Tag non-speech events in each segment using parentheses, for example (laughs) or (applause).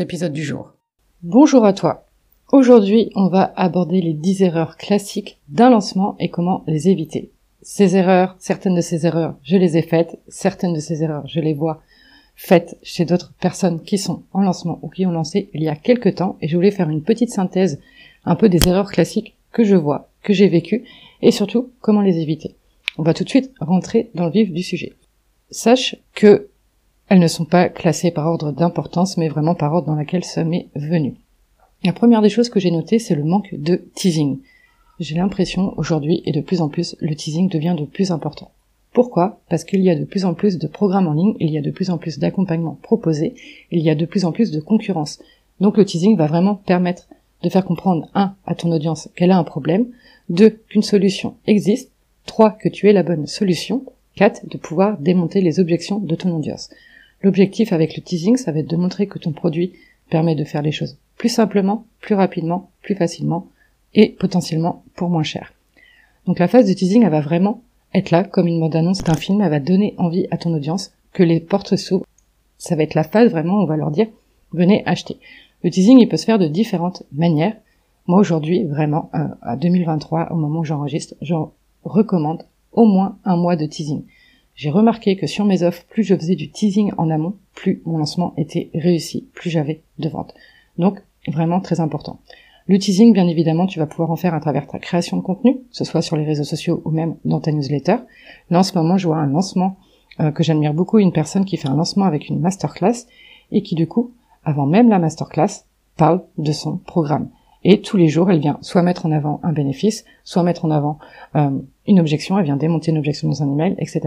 épisode du jour. Bonjour à toi. Aujourd'hui, on va aborder les 10 erreurs classiques d'un lancement et comment les éviter. Ces erreurs, certaines de ces erreurs, je les ai faites, certaines de ces erreurs, je les vois faites chez d'autres personnes qui sont en lancement ou qui ont lancé il y a quelques temps et je voulais faire une petite synthèse un peu des erreurs classiques que je vois, que j'ai vécues et surtout comment les éviter. On va tout de suite rentrer dans le vif du sujet. Sache que elles ne sont pas classées par ordre d'importance mais vraiment par ordre dans laquelle ça m'est venu. La première des choses que j'ai notées, c'est le manque de teasing. J'ai l'impression aujourd'hui et de plus en plus le teasing devient de plus important. Pourquoi? Parce qu'il y a de plus en plus de programmes en ligne, il y a de plus en plus d'accompagnements proposés, il y a de plus en plus de concurrence. Donc le teasing va vraiment permettre de faire comprendre, un, à ton audience qu'elle a un problème, deux, qu'une solution existe, trois, que tu es la bonne solution, quatre, de pouvoir démonter les objections de ton audience. L'objectif avec le teasing, ça va être de montrer que ton produit permet de faire les choses plus simplement, plus rapidement, plus facilement et potentiellement pour moins cher. Donc la phase de teasing, elle va vraiment être là comme une bande-annonce d'un film, elle va donner envie à ton audience que les portes s'ouvrent. Ça va être la phase vraiment où on va leur dire venez acheter. Le teasing, il peut se faire de différentes manières. Moi aujourd'hui, vraiment, euh, à 2023, au moment où j'enregistre, je recommande au moins un mois de teasing. J'ai remarqué que sur mes offres, plus je faisais du teasing en amont, plus mon lancement était réussi, plus j'avais de ventes. Donc, vraiment très important. Le teasing, bien évidemment, tu vas pouvoir en faire à travers ta création de contenu, que ce soit sur les réseaux sociaux ou même dans ta newsletter. Là, en ce moment, je vois un lancement euh, que j'admire beaucoup, une personne qui fait un lancement avec une masterclass et qui, du coup, avant même la masterclass, parle de son programme. Et tous les jours, elle vient soit mettre en avant un bénéfice, soit mettre en avant euh, une objection, elle vient démonter une objection dans un email, etc.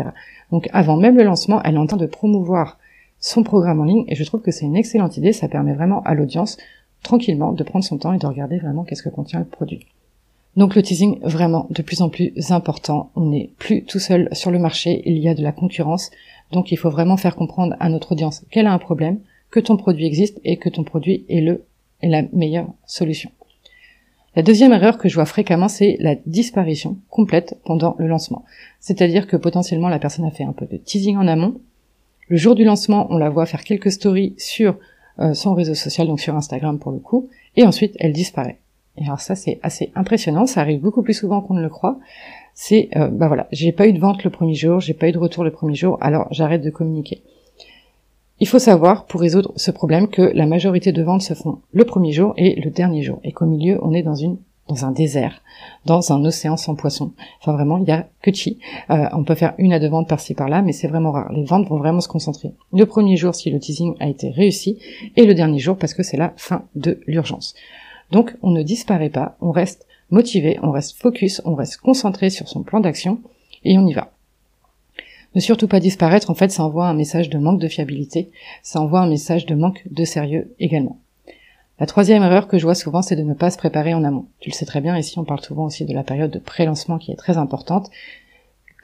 Donc avant même le lancement, elle est en train de promouvoir son programme en ligne et je trouve que c'est une excellente idée, ça permet vraiment à l'audience tranquillement de prendre son temps et de regarder vraiment qu'est-ce que contient le produit. Donc le teasing vraiment de plus en plus important. On n'est plus tout seul sur le marché, il y a de la concurrence. Donc il faut vraiment faire comprendre à notre audience qu'elle a un problème, que ton produit existe et que ton produit est le est la meilleure solution. La deuxième erreur que je vois fréquemment, c'est la disparition complète pendant le lancement. C'est-à-dire que potentiellement la personne a fait un peu de teasing en amont. Le jour du lancement, on la voit faire quelques stories sur euh, son réseau social, donc sur Instagram pour le coup, et ensuite elle disparaît. Et alors ça c'est assez impressionnant, ça arrive beaucoup plus souvent qu'on ne le croit. C'est euh, bah voilà, j'ai pas eu de vente le premier jour, j'ai pas eu de retour le premier jour, alors j'arrête de communiquer. Il faut savoir, pour résoudre ce problème, que la majorité de ventes se font le premier jour et le dernier jour, et qu'au milieu, on est dans une dans un désert, dans un océan sans poissons. Enfin vraiment, il y a que chi. Euh, on peut faire une à deux ventes par-ci par-là, mais c'est vraiment rare. Les ventes vont vraiment se concentrer. Le premier jour si le teasing a été réussi, et le dernier jour parce que c'est la fin de l'urgence. Donc on ne disparaît pas, on reste motivé, on reste focus, on reste concentré sur son plan d'action, et on y va. Ne surtout pas disparaître, en fait, ça envoie un message de manque de fiabilité, ça envoie un message de manque de sérieux également. La troisième erreur que je vois souvent, c'est de ne pas se préparer en amont. Tu le sais très bien, ici on parle souvent aussi de la période de pré-lancement qui est très importante.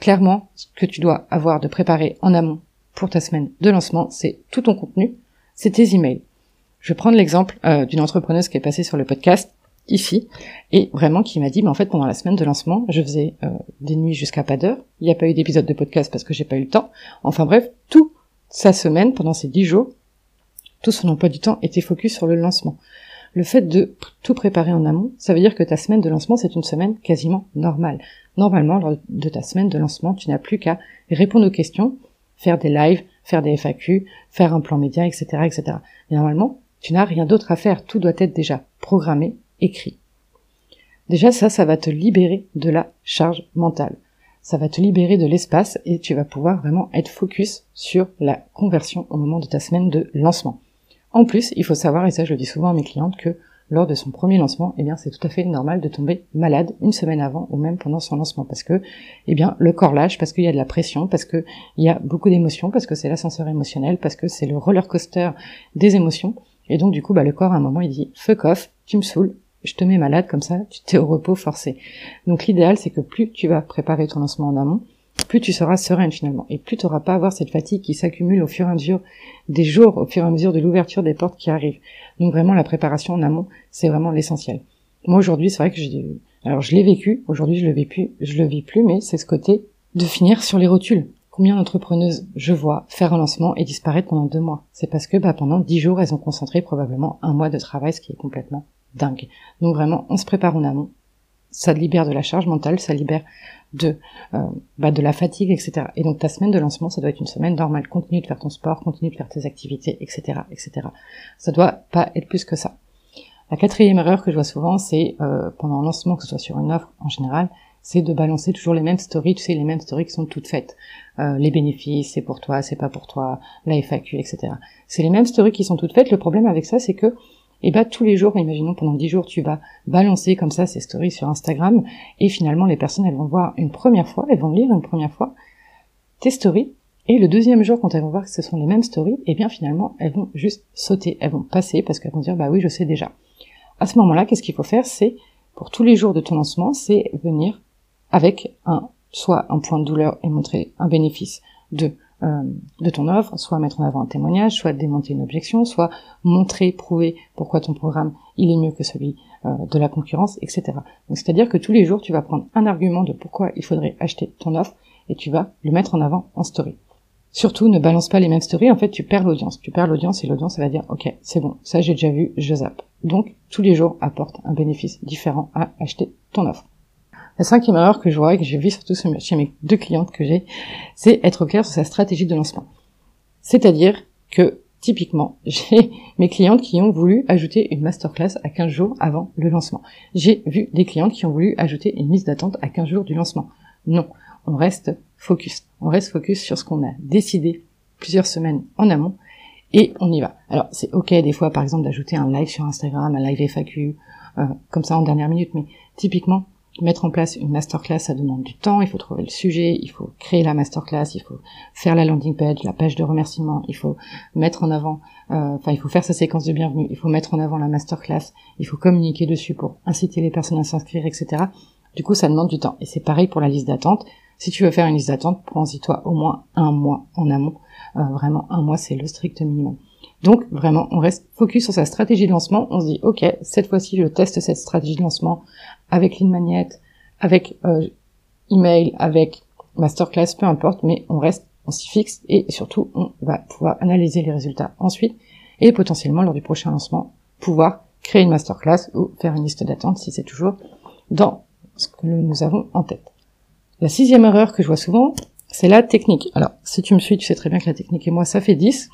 Clairement, ce que tu dois avoir de préparer en amont pour ta semaine de lancement, c'est tout ton contenu, c'est tes emails. Je vais prendre l'exemple euh, d'une entrepreneuse qui est passée sur le podcast ici et vraiment qui m'a dit mais en fait pendant la semaine de lancement je faisais euh, des nuits jusqu'à pas d'heure il n'y a pas eu d'épisode de podcast parce que j'ai pas eu le temps enfin bref toute sa semaine pendant ces dix jours tout son emploi du temps était focus sur le lancement. Le fait de tout préparer en amont, ça veut dire que ta semaine de lancement, c'est une semaine quasiment normale. Normalement, lors de ta semaine de lancement, tu n'as plus qu'à répondre aux questions, faire des lives, faire des FAQ, faire un plan média, etc., etc. Et normalement, tu n'as rien d'autre à faire. Tout doit être déjà programmé, écrit. Déjà, ça, ça va te libérer de la charge mentale. Ça va te libérer de l'espace et tu vas pouvoir vraiment être focus sur la conversion au moment de ta semaine de lancement. En plus, il faut savoir, et ça je le dis souvent à mes clientes, que lors de son premier lancement, eh bien c'est tout à fait normal de tomber malade une semaine avant ou même pendant son lancement parce que eh bien le corps lâche, parce qu'il y a de la pression, parce qu'il y a beaucoup d'émotions, parce que c'est l'ascenseur émotionnel, parce que c'est le roller coaster des émotions. Et donc du coup bah, le corps à un moment il dit fuck off, tu me saoules, je te mets malade comme ça, tu t'es au repos forcé. Donc l'idéal c'est que plus tu vas préparer ton lancement en amont, plus tu seras sereine finalement, et plus tu n'auras pas à avoir cette fatigue qui s'accumule au fur et à mesure des jours, au fur et à mesure de l'ouverture des portes qui arrivent. Donc vraiment la préparation en amont, c'est vraiment l'essentiel. Moi aujourd'hui, c'est vrai que j'ai, alors je l'ai vécu, aujourd'hui je le vis plus, je le vis plus, mais c'est ce côté de finir sur les rotules. Combien d'entrepreneuses je vois faire un lancement et disparaître pendant deux mois? C'est parce que bah, pendant dix jours, elles ont concentré probablement un mois de travail, ce qui est complètement dingue. Donc vraiment, on se prépare en amont. Ça libère de la charge mentale, ça libère de euh, bah, de la fatigue, etc. Et donc ta semaine de lancement, ça doit être une semaine normale. Continue de faire ton sport, continue de faire tes activités, etc., etc. Ça doit pas être plus que ça. La quatrième erreur que je vois souvent, c'est euh, pendant un lancement, que ce soit sur une offre en général, c'est de balancer toujours les mêmes stories, tu sais, les mêmes stories qui sont toutes faites. Euh, les bénéfices, c'est pour toi, c'est pas pour toi, la FAQ, etc. C'est les mêmes stories qui sont toutes faites. Le problème avec ça, c'est que et bah tous les jours, imaginons pendant 10 jours, tu vas balancer comme ça ces stories sur Instagram, et finalement les personnes elles vont voir une première fois, elles vont lire une première fois tes stories, et le deuxième jour quand elles vont voir que ce sont les mêmes stories, et eh bien finalement elles vont juste sauter, elles vont passer parce qu'elles vont dire bah oui je sais déjà. À ce moment-là, qu'est-ce qu'il faut faire? C'est pour tous les jours de ton lancement, c'est venir avec un soit un point de douleur et montrer un bénéfice de euh, de ton offre, soit mettre en avant un témoignage, soit démonter une objection, soit montrer, prouver pourquoi ton programme il est mieux que celui euh, de la concurrence, etc. Donc c'est-à-dire que tous les jours tu vas prendre un argument de pourquoi il faudrait acheter ton offre et tu vas le mettre en avant en story. Surtout, ne balance pas les mêmes stories, en fait, tu perds l'audience. Tu perds l'audience et l'audience, va dire, ok, c'est bon, ça j'ai déjà vu, je zappe. Donc, tous les jours, apporte un bénéfice différent à acheter ton offre. La cinquième erreur que je vois et que j'ai vu surtout chez mes deux clientes que j'ai, c'est être clair sur sa stratégie de lancement. C'est-à-dire que, typiquement, (laughs) j'ai mes clientes qui ont voulu ajouter une masterclass à 15 jours avant le lancement. J'ai vu des clientes qui ont voulu ajouter une liste d'attente à 15 jours du lancement. Non, on reste focus. On reste focus sur ce qu'on a décidé plusieurs semaines en amont et on y va. Alors c'est ok des fois par exemple d'ajouter un live sur Instagram, un live FAQ, euh, comme ça en dernière minute, mais typiquement mettre en place une masterclass, ça demande du temps, il faut trouver le sujet, il faut créer la masterclass, il faut faire la landing page, la page de remerciement, il faut mettre en avant, euh, enfin il faut faire sa séquence de bienvenue, il faut mettre en avant la masterclass, il faut communiquer dessus pour inciter les personnes à s'inscrire, etc. Du coup, ça demande du temps. Et c'est pareil pour la liste d'attente. Si tu veux faire une liste d'attente, prends-y toi au moins un mois en amont. Euh, vraiment, un mois, c'est le strict minimum. Donc vraiment, on reste focus sur sa stratégie de lancement. On se dit, ok, cette fois-ci, je teste cette stratégie de lancement avec Lean Magnet, avec euh, email, avec masterclass, peu importe, mais on reste, on s'y fixe et surtout, on va pouvoir analyser les résultats ensuite et potentiellement lors du prochain lancement, pouvoir créer une masterclass ou faire une liste d'attente si c'est toujours dans ce que nous avons en tête. La sixième erreur que je vois souvent, c'est la technique. Alors, si tu me suis, tu sais très bien que la technique et moi, ça fait 10.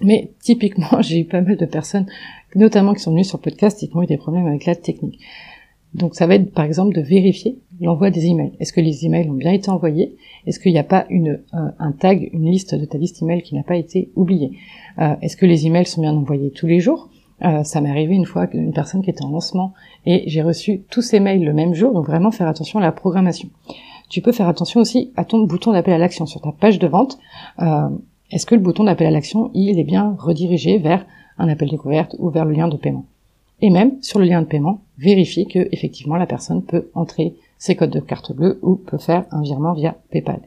Mais typiquement, (laughs) j'ai eu pas mal de personnes, notamment qui sont venues sur podcast qui ont eu des problèmes avec la technique. Donc ça va être par exemple de vérifier l'envoi des emails. Est-ce que les emails ont bien été envoyés? Est-ce qu'il n'y a pas une, euh, un tag, une liste de ta liste email qui n'a pas été oubliée? Euh, Est-ce que les emails sont bien envoyés tous les jours? Euh, Ça m'est arrivé une fois qu'une personne qui était en lancement et j'ai reçu tous ces mails le même jour, donc vraiment faire attention à la programmation. Tu peux faire attention aussi à ton bouton d'appel à l'action sur ta page de vente. Est-ce que le bouton d'appel à l'action, il est bien redirigé vers un appel découverte ou vers le lien de paiement? Et même sur le lien de paiement, vérifier que effectivement la personne peut entrer ses codes de carte bleue ou peut faire un virement via PayPal.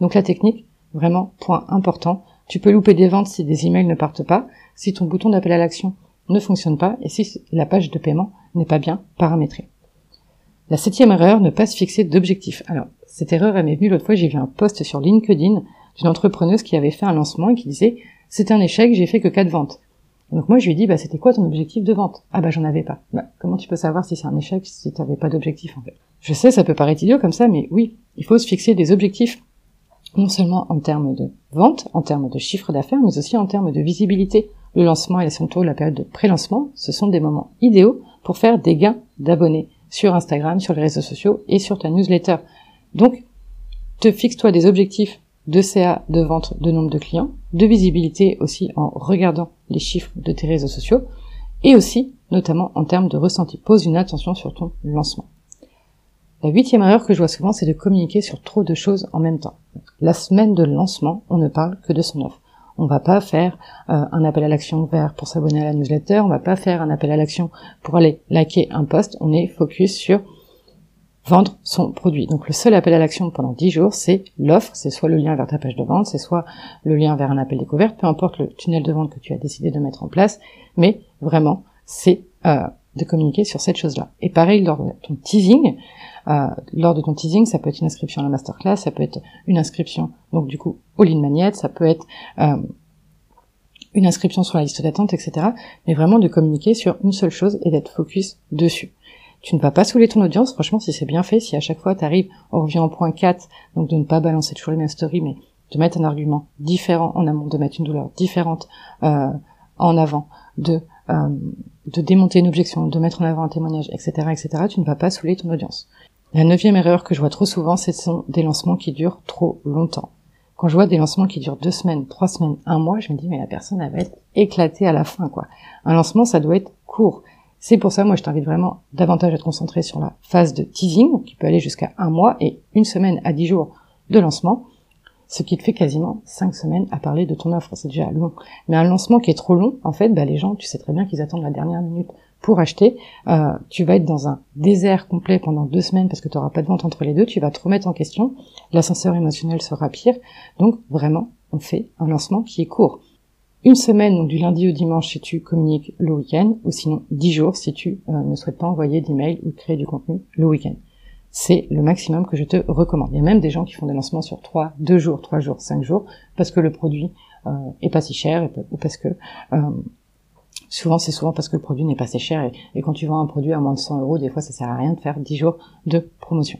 Donc la technique, vraiment point important. Tu peux louper des ventes si des emails ne partent pas, si ton bouton d'appel à l'action ne fonctionne pas et si la page de paiement n'est pas bien paramétrée. La septième erreur, ne pas se fixer d'objectifs. Alors, cette erreur, elle m'est venue l'autre fois, j'ai vu un post sur LinkedIn d'une entrepreneuse qui avait fait un lancement et qui disait, c'est un échec, j'ai fait que quatre ventes. Donc moi je lui dit bah c'était quoi ton objectif de vente? Ah bah j'en avais pas. Bah, comment tu peux savoir si c'est un échec si tu n'avais pas d'objectif en fait? Je sais ça peut paraître idiot comme ça mais oui, il faut se fixer des objectifs non seulement en termes de vente, en termes de chiffre d'affaires, mais aussi en termes de visibilité. Le lancement et tôt la période de pré-lancement, ce sont des moments idéaux pour faire des gains d'abonnés sur Instagram, sur les réseaux sociaux et sur ta newsletter. Donc, te fixe-toi des objectifs de CA, de vente, de nombre de clients, de visibilité aussi en regardant les chiffres de tes réseaux sociaux, et aussi notamment en termes de ressenti. Pose une attention sur ton lancement. La huitième erreur que je vois souvent, c'est de communiquer sur trop de choses en même temps. La semaine de lancement, on ne parle que de son offre. On va pas faire euh, un appel à l'action vert pour s'abonner à la newsletter, on va pas faire un appel à l'action pour aller liker un post, on est focus sur vendre son produit. Donc le seul appel à l'action pendant 10 jours, c'est l'offre, c'est soit le lien vers ta page de vente, c'est soit le lien vers un appel découverte, peu importe le tunnel de vente que tu as décidé de mettre en place, mais vraiment, c'est euh, de communiquer sur cette chose-là. Et pareil, lors de ton teasing, euh, lors de ton teasing, ça peut être une inscription à la masterclass, ça peut être une inscription, donc du coup, au ligne magnet, ça peut être euh, une inscription sur la liste d'attente, etc. Mais vraiment de communiquer sur une seule chose et d'être focus dessus. Tu ne vas pas saouler ton audience, franchement, si c'est bien fait, si à chaque fois tu arrives, on revient au point 4, donc de ne pas balancer toujours les mêmes stories, mais de mettre un argument différent en amont, de mettre une douleur différente euh, en avant, de, euh, de démonter une objection, de mettre en avant un témoignage, etc., etc., tu ne vas pas saouler ton audience. La neuvième erreur que je vois trop souvent, ce sont des lancements qui durent trop longtemps. Quand je vois des lancements qui durent deux semaines, trois semaines, un mois, je me dis mais la personne elle va être éclatée à la fin quoi. Un lancement ça doit être court. C'est pour ça, moi, je t'invite vraiment davantage à te concentrer sur la phase de teasing, qui peut aller jusqu'à un mois et une semaine à dix jours de lancement, ce qui te fait quasiment cinq semaines à parler de ton offre. C'est déjà long. Mais un lancement qui est trop long, en fait, bah, les gens, tu sais très bien qu'ils attendent la dernière minute pour acheter. Euh, tu vas être dans un désert complet pendant deux semaines parce que tu n'auras pas de vente entre les deux. Tu vas te remettre en question. L'ascenseur émotionnel sera pire. Donc, vraiment, on fait un lancement qui est court une semaine, donc du lundi au dimanche si tu communiques le week-end, ou sinon dix jours si tu euh, ne souhaites pas envoyer d'email ou créer du contenu le week-end. C'est le maximum que je te recommande. Il y a même des gens qui font des lancements sur trois, deux jours, trois jours, cinq jours, parce que le produit euh, est pas si cher, ou parce que euh, souvent c'est souvent parce que le produit n'est pas si cher, et, quand tu vends un produit à moins de 100 euros, des fois ça sert à rien de faire dix jours de promotion.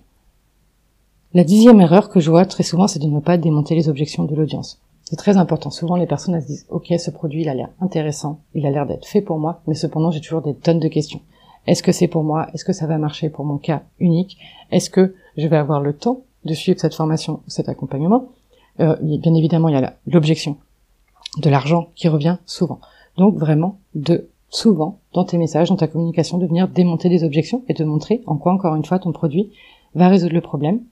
La dixième erreur que je vois très souvent, c'est de ne pas démonter les objections de l'audience. C'est très important. Souvent, les personnes elles se disent, OK, ce produit, il a l'air intéressant, il a l'air d'être fait pour moi, mais cependant, j'ai toujours des tonnes de questions. Est-ce que c'est pour moi? Est-ce que ça va marcher pour mon cas unique? Est-ce que je vais avoir le temps de suivre cette formation ou cet accompagnement? Euh, Bien évidemment, il y a l'objection de l'argent qui revient souvent. Donc vraiment, de souvent, dans tes messages, dans ta communication, de venir démonter des objections et de montrer en quoi, encore une fois, ton produit va résoudre le problème,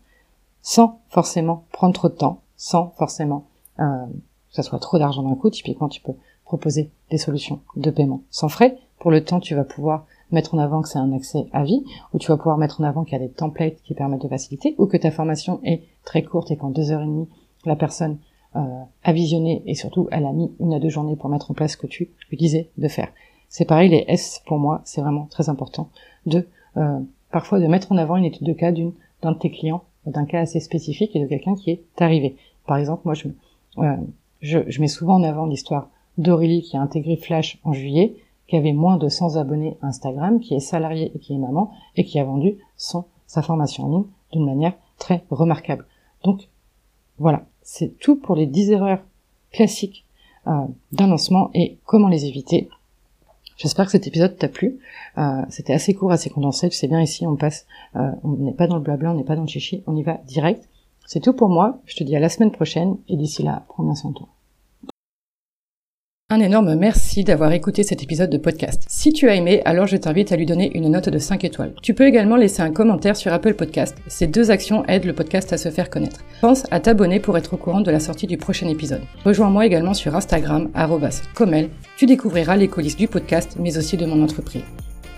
sans forcément prendre trop de temps, sans forcément euh, que ça soit trop d'argent d'un coup, typiquement tu peux proposer des solutions de paiement sans frais. Pour le temps, tu vas pouvoir mettre en avant que c'est un accès à vie, ou tu vas pouvoir mettre en avant qu'il y a des templates qui permettent de faciliter, ou que ta formation est très courte et qu'en deux heures et demie, la personne euh, a visionné et surtout elle a mis une à deux journées pour mettre en place ce que tu lui disais de faire. C'est pareil, les S pour moi, c'est vraiment très important de euh, parfois de mettre en avant une étude de cas d'une d'un de tes clients, d'un cas assez spécifique et de quelqu'un qui est arrivé. Par exemple, moi je je, mets souvent en avant l'histoire d'Aurélie qui a intégré Flash en juillet, qui avait moins de 100 abonnés Instagram, qui est salariée et qui est maman, et qui a vendu son, sa formation en ligne d'une manière très remarquable. Donc voilà, c'est tout pour les 10 erreurs classiques euh, d'un lancement et comment les éviter. J'espère que cet épisode t'a plu. Euh, C'était assez court, assez condensé. Tu sais bien ici, on passe, euh, on n'est pas dans le blabla, on n'est pas dans le chichi, on y va direct. C'est tout pour moi, je te dis à la semaine prochaine et d'ici là, prends bien soin de toi. Un énorme merci d'avoir écouté cet épisode de podcast. Si tu as aimé, alors je t'invite à lui donner une note de 5 étoiles. Tu peux également laisser un commentaire sur Apple Podcast. Ces deux actions aident le podcast à se faire connaître. Pense à t'abonner pour être au courant de la sortie du prochain épisode. Rejoins-moi également sur Instagram, comel. Tu découvriras les coulisses du podcast, mais aussi de mon entreprise.